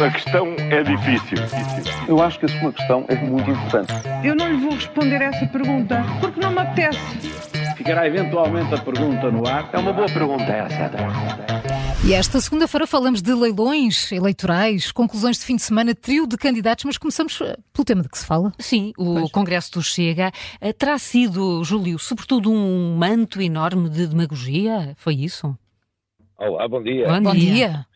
A questão é difícil. Eu acho que a sua questão é muito importante. Eu não lhe vou responder essa pergunta porque não me apetece. Ficará eventualmente a pergunta no ar. É uma boa pergunta essa. E esta segunda-feira falamos de leilões eleitorais, conclusões de fim de semana, trio de candidatos, mas começamos eh, pelo tema de que se fala. Sim, o pois. Congresso do Chega eh, terá sido, Júlio, sobretudo um manto enorme de demagogia? Foi isso? Olá, bom dia. Bom, bom dia. dia.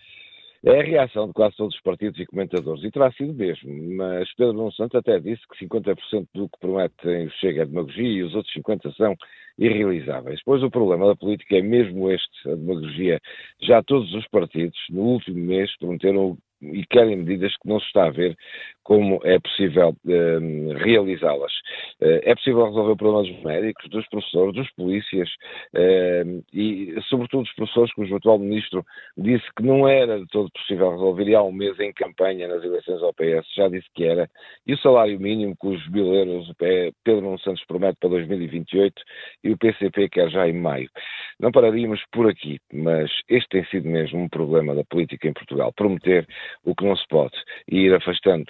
É a reação de quase todos os partidos e comentadores, e terá sido mesmo, mas Pedro Nuno Santos até disse que 50% do que prometem Chega é demagogia e os outros 50% são irrealizáveis. Pois o problema da política é mesmo este, a demagogia. Já todos os partidos, no último mês, prometeram e querem medidas que não se está a ver como é possível uh, realizá-las. Uh, é possível resolver o problema dos médicos, dos professores, dos polícias uh, e, sobretudo, dos professores, cujo atual ministro disse que não era de todo possível resolver e há um mês em campanha nas eleições ao PS já disse que era. E o salário mínimo, cujos mil euros o Pedro Nuno Santos promete para 2028 e o PCP quer já em maio. Não pararíamos por aqui, mas este tem sido mesmo um problema da política em Portugal. Prometer o que não se pode e ir afastando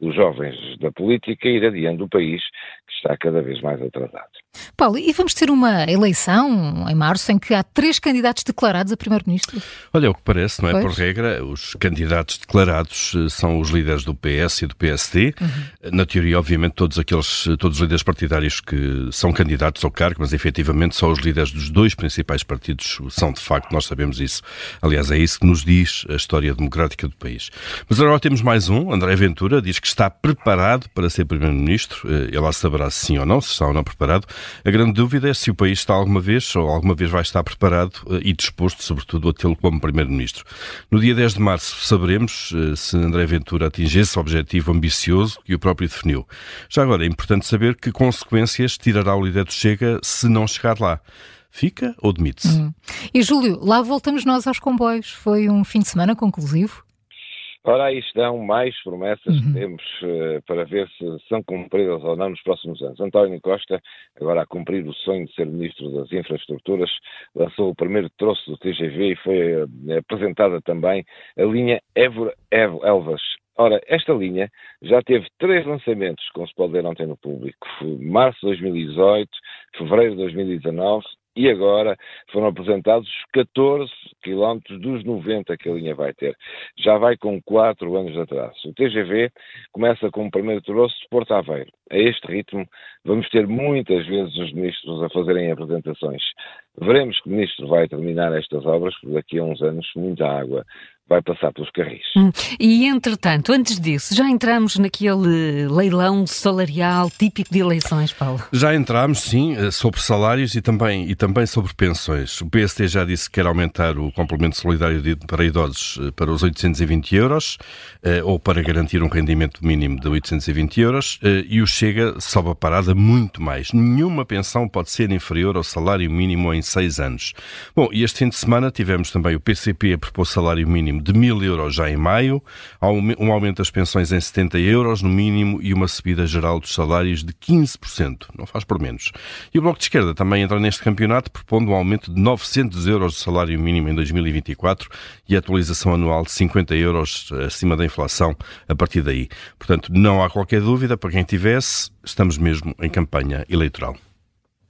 os jovens da política e ir adiando o país que está cada vez mais atrasado. Paulo, e vamos ter uma eleição em março em que há três candidatos declarados a primeiro-ministro? Olha, é o que parece, não é? Pois. Por regra, os candidatos declarados eh, são os líderes do PS e do PSD. Uhum. Na teoria, obviamente, todos aqueles, todos os líderes partidários que são candidatos ao cargo, mas efetivamente só os líderes dos dois principais partidos são de facto, nós sabemos isso. Aliás, é isso que nos diz a história democrática do país. Mas agora temos mais um, André Ventura, diz que está preparado para ser primeiro-ministro. Eh, ele lá saberá se sim ou não, se está ou não preparado. A grande dúvida é se o país está alguma vez ou alguma vez vai estar preparado eh, e disposto, sobretudo, a tê-lo como Primeiro-Ministro. No dia 10 de março saberemos eh, se André Ventura atinge esse objetivo ambicioso que o próprio definiu. Já agora é importante saber que consequências tirará o líder do Chega se não chegar lá. Fica ou demite-se? Hum. E Júlio, lá voltamos nós aos comboios. Foi um fim de semana conclusivo? Ora, aí estão mais promessas uhum. que temos uh, para ver se são cumpridas ou não nos próximos anos. António Costa, agora a cumprir o sonho de ser Ministro das Infraestruturas, lançou o primeiro troço do TGV e foi uh, apresentada também a linha Évora-Elvas. Ora, esta linha já teve três lançamentos, como se pode ver ontem no público. Março de 2018, fevereiro de 2019 e agora foram apresentados 14 quilómetros dos 90 que a linha vai ter. Já vai com 4 anos de atraso. O TGV começa com o primeiro troço de Porto Aveiro. A este ritmo, vamos ter muitas vezes os ministros a fazerem apresentações. Veremos que ministro vai terminar estas obras, porque daqui a uns anos muita água vai passar pelos carris. Hum. E, entretanto, antes disso, já entramos naquele leilão salarial típico de eleições, Paulo? Já entramos, sim, eh, sobre salários e também, e também sobre pensões. O PST já disse que quer aumentar o complemento solidário para idosos eh, para os 820 euros, eh, ou para garantir um rendimento mínimo de 820 euros, e o Chega sobe a parada muito mais. Nenhuma pensão pode ser inferior ao salário mínimo em seis anos. Bom, e este fim de semana tivemos também o PCP a propor salário mínimo mínimo de 1000 euros já em maio, um aumento das pensões em 70 euros no mínimo e uma subida geral dos salários de 15%, não faz por menos. E o Bloco de Esquerda também entra neste campeonato propondo um aumento de 900 euros de salário mínimo em 2024 e atualização anual de 50 euros acima da inflação a partir daí. Portanto, não há qualquer dúvida para quem tivesse, estamos mesmo em campanha eleitoral.